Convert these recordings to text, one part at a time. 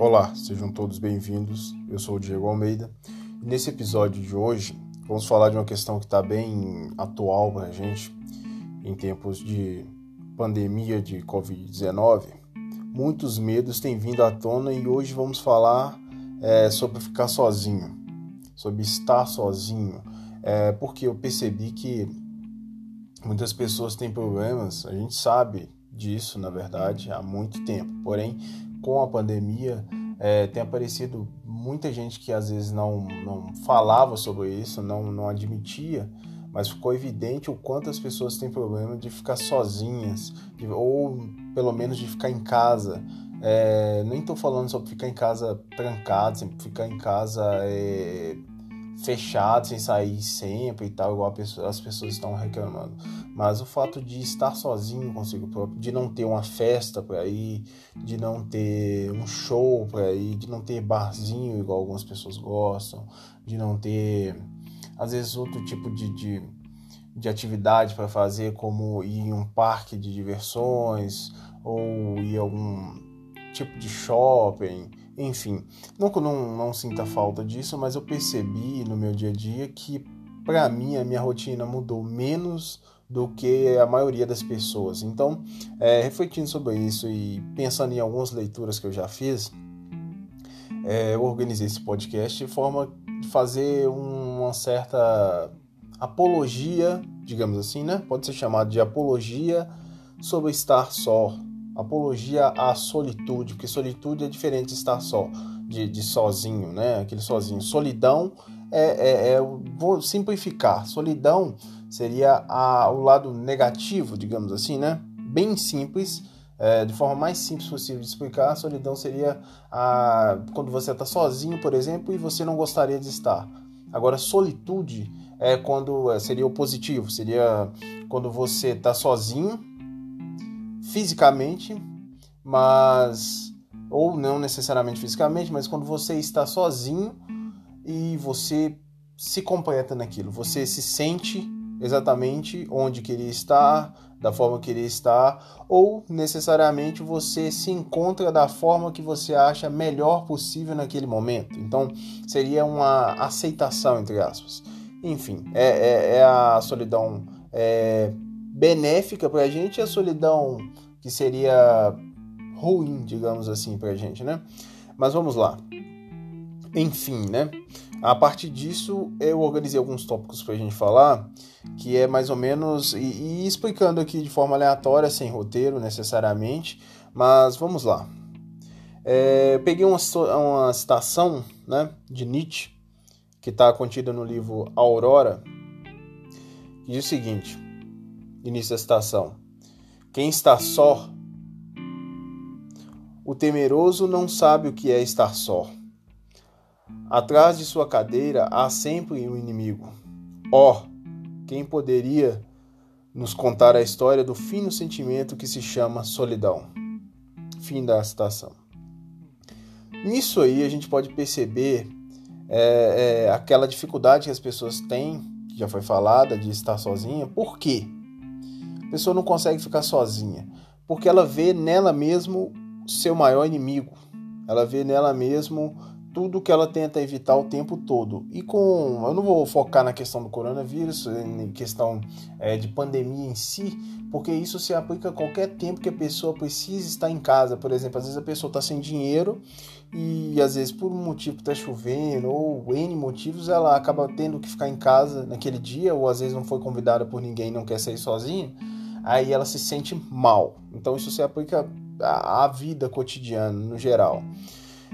Olá, sejam todos bem-vindos. Eu sou o Diego Almeida e nesse episódio de hoje vamos falar de uma questão que está bem atual para a gente em tempos de pandemia de Covid-19. Muitos medos têm vindo à tona e hoje vamos falar é, sobre ficar sozinho, sobre estar sozinho, é, porque eu percebi que muitas pessoas têm problemas, a gente sabe disso, na verdade, há muito tempo. Porém, com a pandemia, é, tem aparecido muita gente que às vezes não, não falava sobre isso, não, não admitia, mas ficou evidente o quanto as pessoas têm problema de ficar sozinhas, de, ou pelo menos de ficar em casa. É, nem estou falando sobre ficar em casa trancado, sempre ficar em casa é, fechado, sem sair sempre e tal, igual pessoa, as pessoas estão reclamando. Mas o fato de estar sozinho consigo próprio, de não ter uma festa para ir, de não ter um show para ir, de não ter barzinho igual algumas pessoas gostam, de não ter, às vezes, outro tipo de, de, de atividade para fazer, como ir em um parque de diversões ou ir algum tipo de shopping enfim, não não, não sinta falta disso, mas eu percebi no meu dia a dia que, para mim, a minha rotina mudou menos do que a maioria das pessoas. Então, é, refletindo sobre isso e pensando em algumas leituras que eu já fiz, é, eu organizei esse podcast de forma de fazer uma certa apologia, digamos assim, né? Pode ser chamado de apologia sobre estar só, apologia à solitude, porque solitude é diferente de estar só, de, de sozinho, né? Aquele sozinho. Solidão é, é, é, vou simplificar. Solidão seria a, o lado negativo, digamos assim, né? Bem simples. É, de forma mais simples possível de explicar, solidão seria a, quando você está sozinho, por exemplo, e você não gostaria de estar. Agora, solitude é quando é, seria o positivo, seria quando você está sozinho fisicamente, mas ou não necessariamente fisicamente, mas quando você está sozinho e você se completa naquilo, você se sente exatamente onde queria estar, da forma que queria estar, ou necessariamente você se encontra da forma que você acha melhor possível naquele momento. Então seria uma aceitação entre aspas. Enfim, é, é, é a solidão é, benéfica para a gente e a solidão que seria ruim, digamos assim, para a gente, né? Mas vamos lá. Enfim, né? A partir disso, eu organizei alguns tópicos para a gente falar, que é mais ou menos, e, e, explicando aqui de forma aleatória, sem roteiro necessariamente, mas vamos lá. É, peguei uma, uma citação né, de Nietzsche, que está contida no livro Aurora, que diz o seguinte: início da citação. Quem está só, o temeroso não sabe o que é estar só. Atrás de sua cadeira há sempre um inimigo. Ó, oh, quem poderia nos contar a história do fino sentimento que se chama solidão? Fim da citação. Nisso aí a gente pode perceber é, é, aquela dificuldade que as pessoas têm, que já foi falada, de estar sozinha. Por quê? A pessoa não consegue ficar sozinha, porque ela vê nela mesmo seu maior inimigo. Ela vê nela mesmo tudo que ela tenta evitar o tempo todo. E com. Eu não vou focar na questão do coronavírus, em questão é, de pandemia em si, porque isso se aplica a qualquer tempo que a pessoa precisa estar em casa. Por exemplo, às vezes a pessoa está sem dinheiro e às vezes por um motivo está chovendo ou N motivos ela acaba tendo que ficar em casa naquele dia, ou às vezes não foi convidada por ninguém e não quer sair sozinha aí ela se sente mal. Então isso se aplica à, vida cotidiana no geral.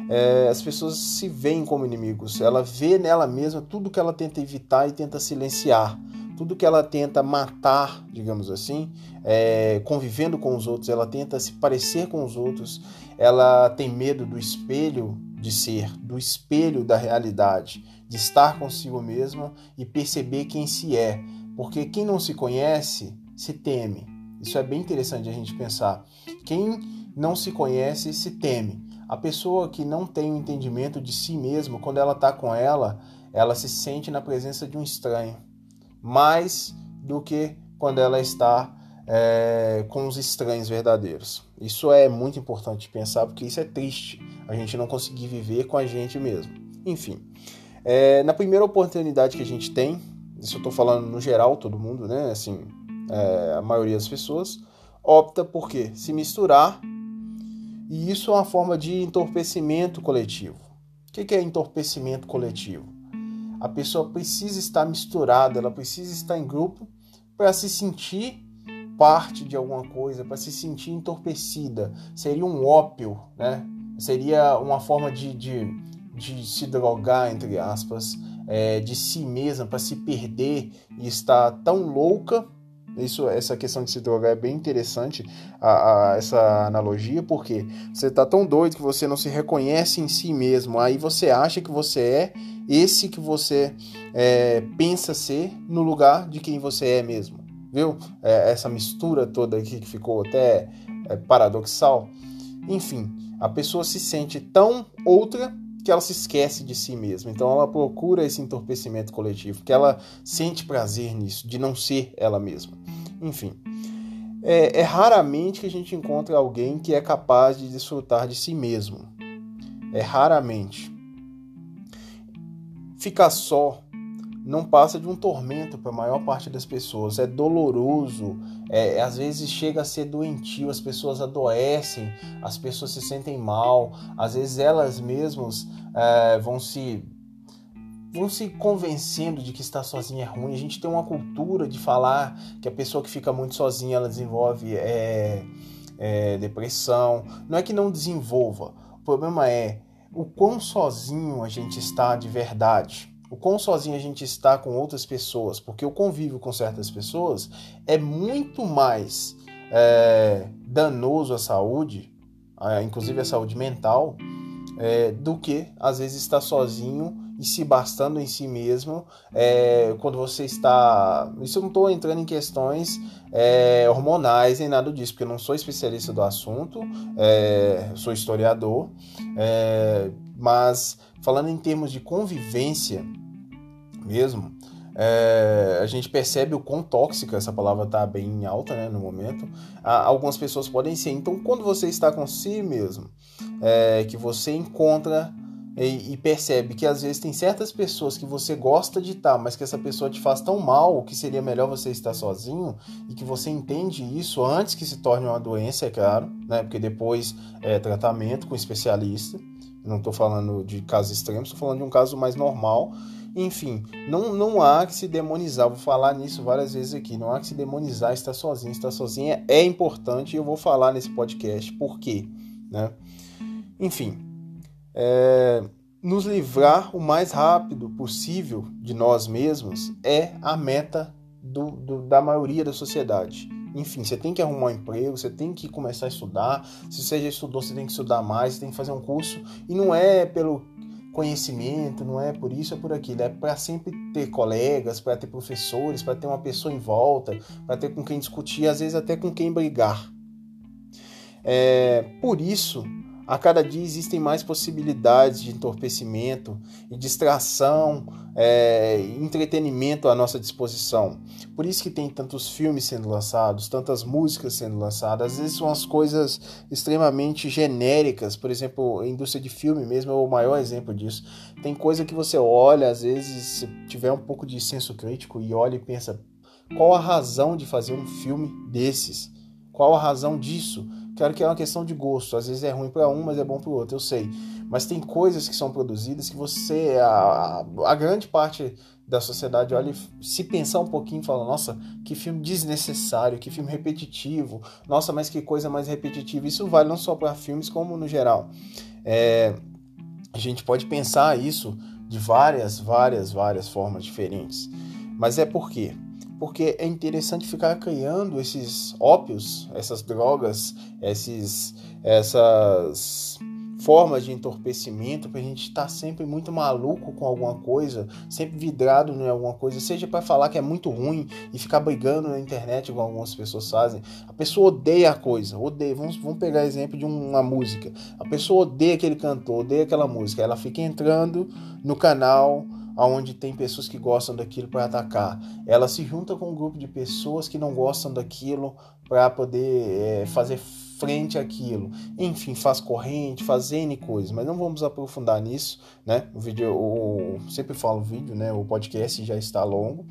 É, as pessoas se veem como inimigos. Ela vê nela mesma tudo que ela tenta evitar e tenta silenciar, tudo que ela tenta matar, digamos assim, é, convivendo com os outros. Ela tenta se parecer com os outros. Ela tem medo do espelho de ser, do espelho da realidade, de estar consigo mesma e perceber quem se é. Porque quem não se conhece se teme. Isso é bem interessante a gente pensar. Quem não se conhece se teme. A pessoa que não tem o entendimento de si mesma, quando ela está com ela, ela se sente na presença de um estranho, mais do que quando ela está é, com os estranhos verdadeiros. Isso é muito importante pensar, porque isso é triste, a gente não conseguir viver com a gente mesmo. Enfim, é, na primeira oportunidade que a gente tem, isso eu estou falando no geral, todo mundo, né? Assim, é, a maioria das pessoas opta por quê? Se misturar, e isso é uma forma de entorpecimento coletivo. O que é entorpecimento coletivo? A pessoa precisa estar misturada, ela precisa estar em grupo para se sentir parte de alguma coisa, para se sentir entorpecida. Seria um ópio, né? Seria uma forma de, de, de se drogar, entre aspas, é, de si mesma, para se perder e estar tão louca. Isso, essa questão de se drogar é bem interessante, a, a essa analogia, porque você está tão doido que você não se reconhece em si mesmo. Aí você acha que você é esse que você é, pensa ser no lugar de quem você é mesmo viu? É, essa mistura toda aqui que ficou até é, paradoxal. Enfim, a pessoa se sente tão outra que ela se esquece de si mesma. Então ela procura esse entorpecimento coletivo, que ela sente prazer nisso, de não ser ela mesma. Enfim, é, é raramente que a gente encontra alguém que é capaz de desfrutar de si mesmo. É raramente. Ficar só não passa de um tormento para a maior parte das pessoas. É doloroso, é, às vezes chega a ser doentio, as pessoas adoecem, as pessoas se sentem mal, às vezes elas mesmas é, vão se vão se convencendo de que estar sozinha é ruim. A gente tem uma cultura de falar que a pessoa que fica muito sozinha ela desenvolve é, é, depressão. Não é que não desenvolva, o problema é o quão sozinho a gente está de verdade o quão sozinho a gente está com outras pessoas, porque o convívio com certas pessoas é muito mais é, danoso à saúde, inclusive à saúde mental, é, do que às vezes estar sozinho e se bastando em si mesmo é, quando você está. Isso eu não estou entrando em questões é, hormonais nem nada disso, porque eu não sou especialista do assunto, é, sou historiador, é, mas falando em termos de convivência mesmo, é, a gente percebe o quão tóxica essa palavra está bem alta né, no momento. algumas pessoas podem ser. Então, quando você está com si mesmo, é, que você encontra e, e, percebe que às vezes tem certas pessoas que você gosta de estar, mas que essa pessoa te faz tão mal que seria melhor você estar sozinho e que você entende isso antes que se torne uma doença, é claro, né? Porque depois é tratamento com especialista. Não estou falando de casos extremos, estou falando de um caso mais normal enfim, não, não há que se demonizar, vou falar nisso várias vezes aqui, não há que se demonizar estar sozinho. Estar sozinha é importante e eu vou falar nesse podcast por quê. Né? Enfim, é, nos livrar o mais rápido possível de nós mesmos é a meta do, do, da maioria da sociedade. Enfim, você tem que arrumar um emprego, você tem que começar a estudar. Se você já estudou, você tem que estudar mais, você tem que fazer um curso. E não é pelo conhecimento, não é por isso, é por aquilo. É para sempre ter colegas, para ter professores, para ter uma pessoa em volta, para ter com quem discutir, às vezes até com quem brigar. É, por isso, a cada dia existem mais possibilidades de entorpecimento e distração, é, entretenimento à nossa disposição. Por isso que tem tantos filmes sendo lançados, tantas músicas sendo lançadas. Às vezes são as coisas extremamente genéricas. Por exemplo, a indústria de filme mesmo é o maior exemplo disso. Tem coisa que você olha, às vezes, se tiver um pouco de senso crítico e olha e pensa qual a razão de fazer um filme desses? Qual a razão disso? Claro que é uma questão de gosto. Às vezes é ruim para um, mas é bom para o outro, eu sei. Mas tem coisas que são produzidas que você, a, a grande parte da sociedade olha e se pensar um pouquinho fala, nossa, que filme desnecessário, que filme repetitivo, nossa, mas que coisa mais repetitiva. Isso vale não só para filmes como no geral. É, a gente pode pensar isso de várias, várias, várias formas diferentes. Mas é por quê? Porque é interessante ficar criando esses ópios, essas drogas, esses, essas formas de entorpecimento para a gente estar tá sempre muito maluco com alguma coisa, sempre vidrado em alguma coisa, seja para falar que é muito ruim e ficar brigando na internet, como algumas pessoas fazem. A pessoa odeia a coisa, odeia. Vamos, vamos pegar exemplo de uma música. A pessoa odeia aquele cantor, odeia aquela música. Ela fica entrando no canal onde tem pessoas que gostam daquilo para atacar. Ela se junta com um grupo de pessoas que não gostam daquilo para poder é, fazer frente àquilo. Enfim, faz corrente, faz N coisas, mas não vamos aprofundar nisso, né? O vídeo, o, sempre falo vídeo, né? O podcast já está longo,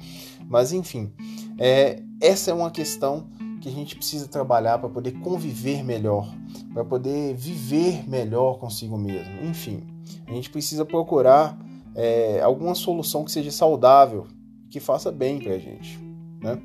mas enfim, é, essa é uma questão que a gente precisa trabalhar para poder conviver melhor, para poder viver melhor consigo mesmo. Enfim, a gente precisa procurar é, alguma solução que seja saudável, que faça bem para a gente, né?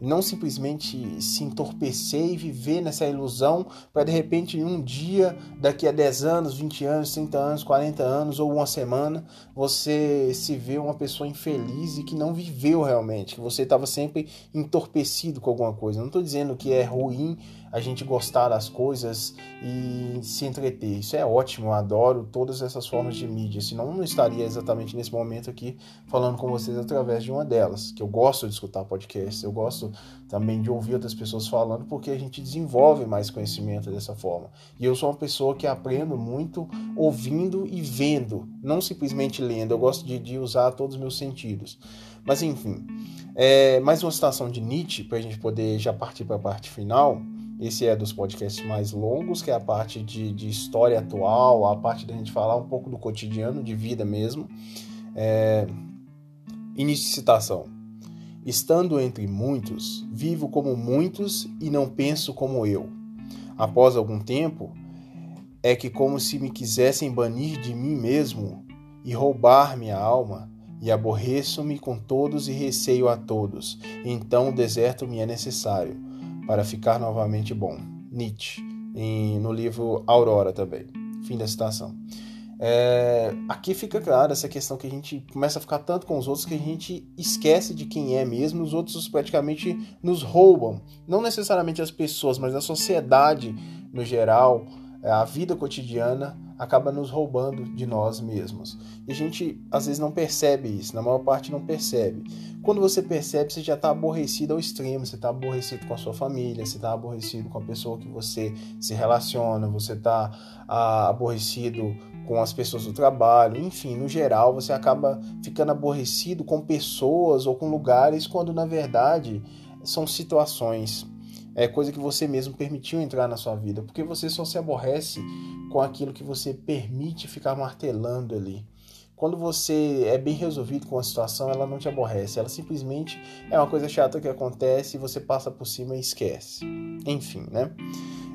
Não simplesmente se entorpecer e viver nessa ilusão para de repente um dia, daqui a 10 anos, 20 anos, 30 anos, 40 anos ou uma semana, você se vê uma pessoa infeliz e que não viveu realmente, que você estava sempre entorpecido com alguma coisa. Não estou dizendo que é ruim a gente gostar das coisas e se entreter. Isso é ótimo, eu adoro todas essas formas de mídia, senão não estaria exatamente nesse momento aqui falando com vocês através de uma delas, que eu gosto de escutar podcasts, eu também de ouvir outras pessoas falando, porque a gente desenvolve mais conhecimento dessa forma. E eu sou uma pessoa que aprendo muito ouvindo e vendo, não simplesmente lendo, eu gosto de, de usar todos os meus sentidos. Mas enfim, é, mais uma citação de Nietzsche, para a gente poder já partir para a parte final. Esse é dos podcasts mais longos, que é a parte de, de história atual, a parte da gente falar um pouco do cotidiano, de vida mesmo. É... Início de citação. Estando entre muitos, vivo como muitos e não penso como eu. Após algum tempo, é que como se me quisessem banir de mim mesmo e roubar minha alma, e aborreço-me com todos e receio a todos. Então o deserto me é necessário para ficar novamente bom. Nietzsche, em, no livro Aurora também. Fim da citação. É, aqui fica claro essa questão que a gente começa a ficar tanto com os outros que a gente esquece de quem é mesmo, os outros praticamente nos roubam. Não necessariamente as pessoas, mas a sociedade no geral, a vida cotidiana acaba nos roubando de nós mesmos. E a gente às vezes não percebe isso, na maior parte não percebe. Quando você percebe, você já está aborrecido ao extremo, você está aborrecido com a sua família, você está aborrecido com a pessoa que você se relaciona, você está ah, aborrecido com as pessoas do trabalho, enfim, no geral você acaba ficando aborrecido com pessoas ou com lugares quando na verdade são situações é coisa que você mesmo permitiu entrar na sua vida, porque você só se aborrece com aquilo que você permite ficar martelando ali. Quando você é bem resolvido com a situação, ela não te aborrece, ela simplesmente é uma coisa chata que acontece e você passa por cima e esquece. Enfim, né?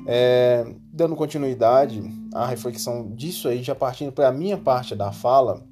É, dando continuidade à reflexão disso aí, já partindo para a minha parte da fala,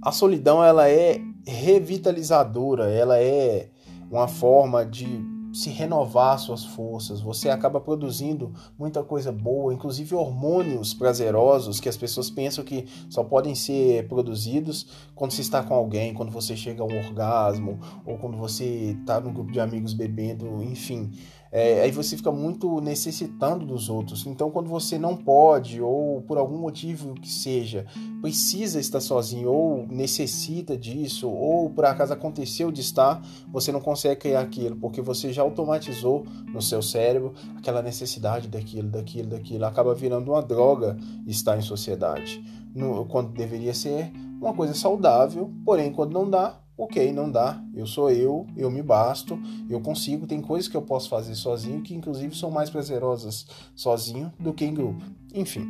a solidão ela é revitalizadora, ela é uma forma de se renovar suas forças, você acaba produzindo muita coisa boa, inclusive hormônios prazerosos que as pessoas pensam que só podem ser produzidos quando você está com alguém, quando você chega a um orgasmo, ou quando você está no grupo de amigos bebendo, enfim é, aí você fica muito necessitando dos outros. Então, quando você não pode, ou por algum motivo que seja, precisa estar sozinho, ou necessita disso, ou por acaso aconteceu de estar, você não consegue criar aquilo, porque você já automatizou no seu cérebro aquela necessidade daquilo, daquilo, daquilo. Acaba virando uma droga estar em sociedade. No, quando deveria ser uma coisa saudável, porém, quando não dá, ok, não dá, eu sou eu, eu me basto, eu consigo, tem coisas que eu posso fazer sozinho que inclusive são mais prazerosas sozinho do que em grupo. Enfim,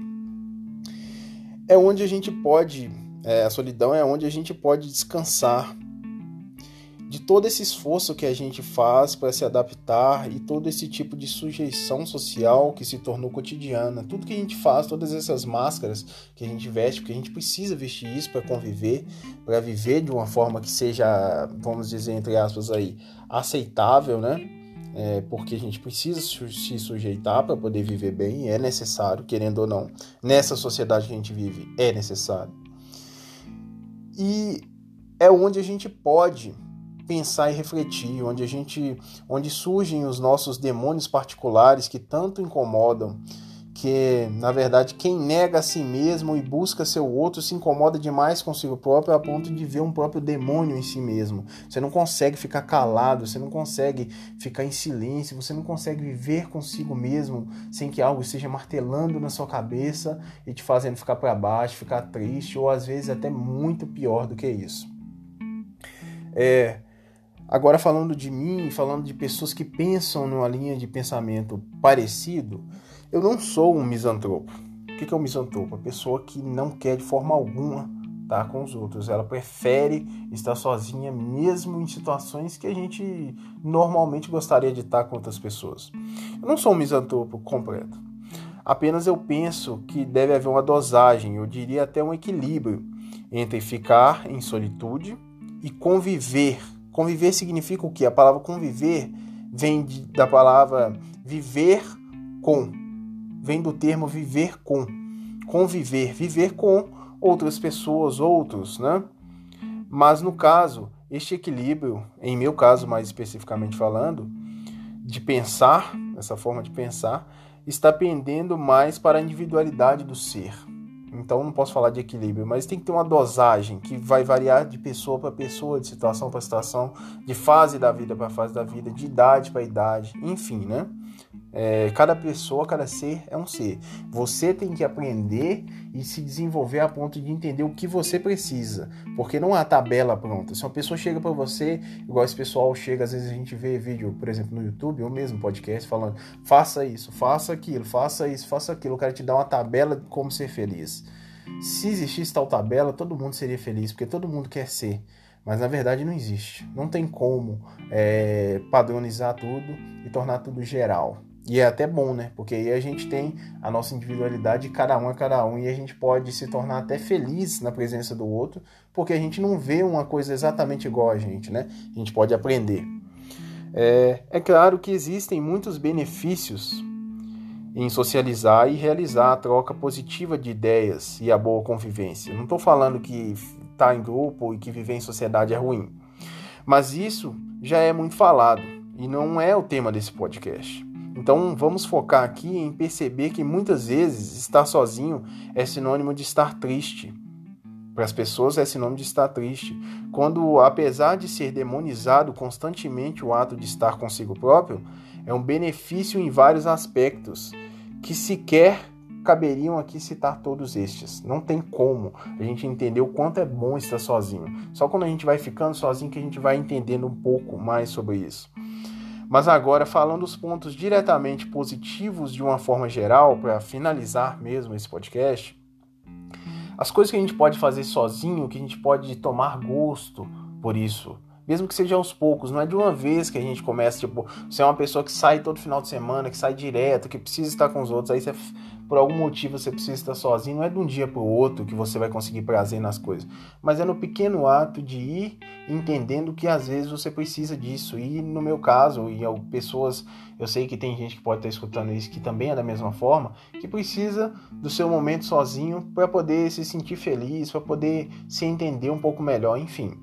é onde a gente pode, é, a solidão é onde a gente pode descansar de todo esse esforço que a gente faz para se adaptar e todo esse tipo de sujeição social que se tornou cotidiana. Tudo que a gente faz, todas essas máscaras que a gente veste, porque a gente precisa vestir isso para conviver, para viver de uma forma que seja, vamos dizer, entre aspas, aí, aceitável, né? É, porque a gente precisa se sujeitar para poder viver bem, é necessário, querendo ou não. Nessa sociedade que a gente vive, é necessário. E é onde a gente pode pensar e refletir, onde a gente, onde surgem os nossos demônios particulares que tanto incomodam, que, na verdade, quem nega a si mesmo e busca seu outro se incomoda demais consigo próprio a ponto de ver um próprio demônio em si mesmo. Você não consegue ficar calado, você não consegue ficar em silêncio, você não consegue viver consigo mesmo sem que algo esteja martelando na sua cabeça e te fazendo ficar para baixo, ficar triste ou às vezes até muito pior do que isso. É, agora falando de mim, falando de pessoas que pensam numa linha de pensamento parecido, eu não sou um misantropo. O que é um misantropo? A pessoa que não quer de forma alguma estar com os outros. Ela prefere estar sozinha, mesmo em situações que a gente normalmente gostaria de estar com outras pessoas. Eu não sou um misantropo completo. Apenas eu penso que deve haver uma dosagem, eu diria até um equilíbrio entre ficar em solitude e conviver. Conviver significa o que? A palavra conviver vem de, da palavra viver com vem do termo viver com, conviver, viver com outras pessoas, outros, né? Mas no caso, este equilíbrio, em meu caso mais especificamente falando, de pensar, essa forma de pensar, está pendendo mais para a individualidade do ser. Então não posso falar de equilíbrio, mas tem que ter uma dosagem que vai variar de pessoa para pessoa, de situação para situação, de fase da vida para fase da vida, de idade para idade, enfim, né? É, cada pessoa, cada ser é um ser. Você tem que aprender e se desenvolver a ponto de entender o que você precisa, porque não há tabela pronta. Se uma pessoa chega para você, igual esse pessoal chega, às vezes a gente vê vídeo, por exemplo, no YouTube ou mesmo podcast, falando: faça isso, faça aquilo, faça isso, faça aquilo. O cara te dá uma tabela de como ser feliz. Se existisse tal tabela, todo mundo seria feliz, porque todo mundo quer ser. Mas na verdade não existe. Não tem como é, padronizar tudo e tornar tudo geral. E é até bom, né? Porque aí a gente tem a nossa individualidade, cada um é cada um, e a gente pode se tornar até feliz na presença do outro, porque a gente não vê uma coisa exatamente igual a gente, né? A gente pode aprender. É, é claro que existem muitos benefícios em socializar e realizar a troca positiva de ideias e a boa convivência. Não estou falando que estar tá em grupo e que viver em sociedade é ruim, mas isso já é muito falado e não é o tema desse podcast. Então vamos focar aqui em perceber que muitas vezes estar sozinho é sinônimo de estar triste. Para as pessoas é sinônimo de estar triste. Quando, apesar de ser demonizado constantemente o ato de estar consigo próprio, é um benefício em vários aspectos que sequer caberiam aqui citar todos estes. Não tem como a gente entender o quanto é bom estar sozinho. Só quando a gente vai ficando sozinho que a gente vai entendendo um pouco mais sobre isso. Mas agora, falando os pontos diretamente positivos de uma forma geral, para finalizar mesmo esse podcast, as coisas que a gente pode fazer sozinho, que a gente pode tomar gosto por isso, mesmo que seja aos poucos, não é de uma vez que a gente começa, tipo, você é uma pessoa que sai todo final de semana, que sai direto, que precisa estar com os outros, aí você por algum motivo você precisa estar sozinho, não é de um dia para o outro que você vai conseguir prazer nas coisas, mas é no pequeno ato de ir entendendo que às vezes você precisa disso. E no meu caso, e pessoas, eu sei que tem gente que pode estar escutando isso que também é da mesma forma, que precisa do seu momento sozinho para poder se sentir feliz, para poder se entender um pouco melhor, enfim.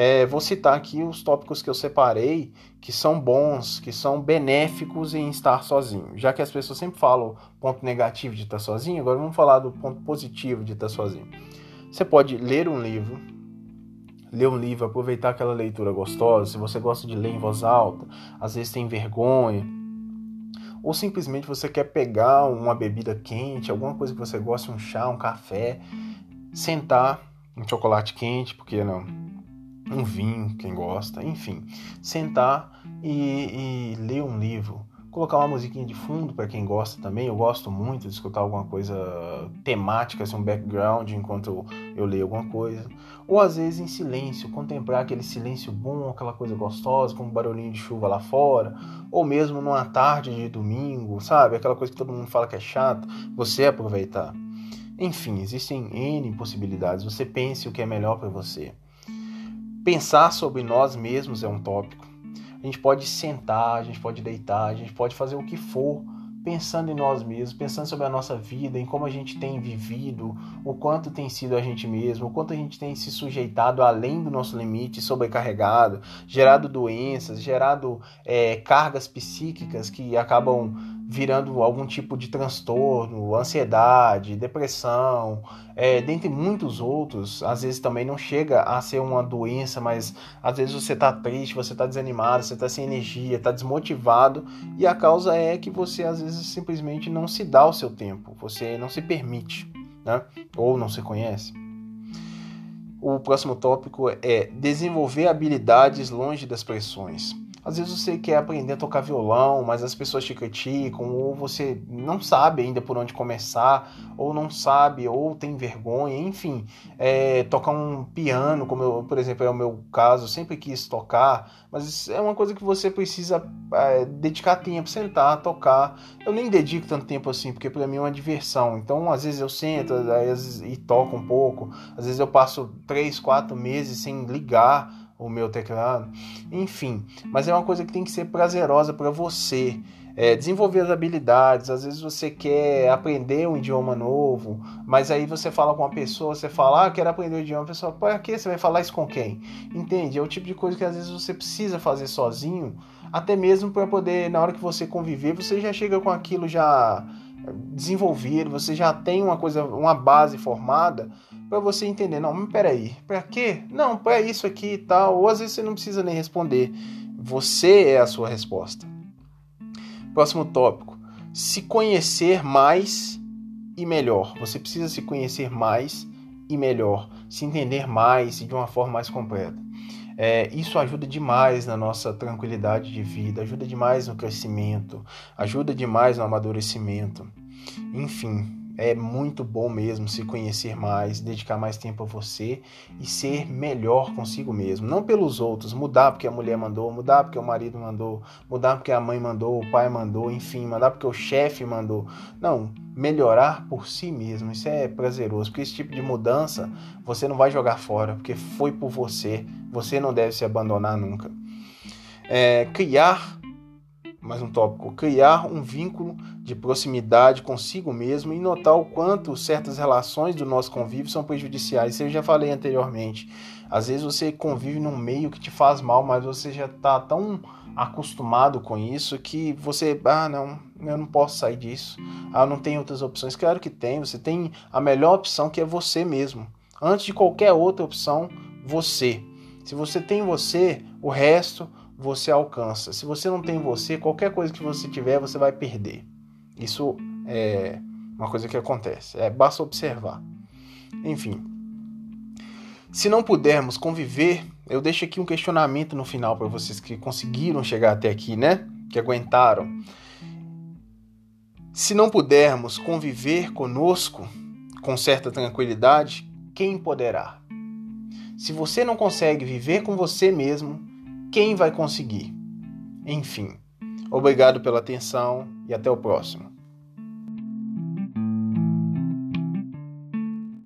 É, vou citar aqui os tópicos que eu separei que são bons, que são benéficos em estar sozinho. Já que as pessoas sempre falam ponto negativo de estar sozinho, agora vamos falar do ponto positivo de estar sozinho. Você pode ler um livro, ler um livro, aproveitar aquela leitura gostosa. Se você gosta de ler em voz alta, às vezes tem vergonha, ou simplesmente você quer pegar uma bebida quente, alguma coisa que você gosta, um chá, um café, sentar, um chocolate quente, porque não? Um vinho, quem gosta, enfim, sentar e, e ler um livro, colocar uma musiquinha de fundo para quem gosta também. Eu gosto muito de escutar alguma coisa temática, assim, um background enquanto eu leio alguma coisa. Ou às vezes em silêncio, contemplar aquele silêncio bom, aquela coisa gostosa, com um barulhinho de chuva lá fora. Ou mesmo numa tarde de domingo, sabe? Aquela coisa que todo mundo fala que é chato, você aproveitar. Enfim, existem N possibilidades. Você pense o que é melhor para você. Pensar sobre nós mesmos é um tópico. A gente pode sentar, a gente pode deitar, a gente pode fazer o que for pensando em nós mesmos, pensando sobre a nossa vida, em como a gente tem vivido, o quanto tem sido a gente mesmo, o quanto a gente tem se sujeitado além do nosso limite, sobrecarregado, gerado doenças, gerado é, cargas psíquicas que acabam virando algum tipo de transtorno, ansiedade, depressão, é, dentre muitos outros. Às vezes também não chega a ser uma doença, mas às vezes você está triste, você está desanimado, você está sem energia, está desmotivado e a causa é que você às vezes simplesmente não se dá o seu tempo, você não se permite, né? Ou não se conhece. O próximo tópico é desenvolver habilidades longe das pressões. Às vezes você quer aprender a tocar violão, mas as pessoas te criticam, ou você não sabe ainda por onde começar, ou não sabe, ou tem vergonha, enfim. É, tocar um piano, como eu, por exemplo, é o meu caso, sempre quis tocar, mas é uma coisa que você precisa é, dedicar tempo, sentar, tocar. Eu nem dedico tanto tempo assim, porque para mim é uma diversão. Então, às vezes eu sento vezes, e toco um pouco, às vezes eu passo três, quatro meses sem ligar o meu teclado, enfim. Mas é uma coisa que tem que ser prazerosa para você. É, desenvolver as habilidades, às vezes você quer aprender um idioma novo, mas aí você fala com uma pessoa, você fala, ah, quero aprender o idioma, a pessoa, para que você vai falar isso com quem? Entende? É o tipo de coisa que às vezes você precisa fazer sozinho, até mesmo para poder, na hora que você conviver, você já chega com aquilo já desenvolvido, você já tem uma coisa, uma base formada para você entender, não, mas peraí, para quê? Não, para isso aqui e tal. Ou às vezes você não precisa nem responder. Você é a sua resposta. Próximo tópico: se conhecer mais e melhor. Você precisa se conhecer mais e melhor, se entender mais e de uma forma mais completa. É, isso ajuda demais na nossa tranquilidade de vida, ajuda demais no crescimento, ajuda demais no amadurecimento. Enfim, é muito bom mesmo se conhecer mais, dedicar mais tempo a você e ser melhor consigo mesmo. Não pelos outros, mudar porque a mulher mandou, mudar porque o marido mandou, mudar porque a mãe mandou, o pai mandou, enfim, mudar porque o chefe mandou. Não, melhorar por si mesmo. Isso é prazeroso, porque esse tipo de mudança você não vai jogar fora, porque foi por você. Você não deve se abandonar nunca. É, criar mais um tópico, criar um vínculo de proximidade consigo mesmo e notar o quanto certas relações do nosso convívio são prejudiciais. Isso eu já falei anteriormente. Às vezes você convive num meio que te faz mal, mas você já está tão acostumado com isso que você, ah, não, eu não posso sair disso. Ah, não tem outras opções. Claro que tem, você tem a melhor opção que é você mesmo. Antes de qualquer outra opção, você. Se você tem você, o resto você alcança. Se você não tem você, qualquer coisa que você tiver, você vai perder. Isso é uma coisa que acontece. É, basta observar. Enfim. Se não pudermos conviver, eu deixo aqui um questionamento no final para vocês que conseguiram chegar até aqui, né? Que aguentaram. Se não pudermos conviver conosco com certa tranquilidade, quem poderá? Se você não consegue viver com você mesmo, quem vai conseguir? Enfim, obrigado pela atenção e até o próximo.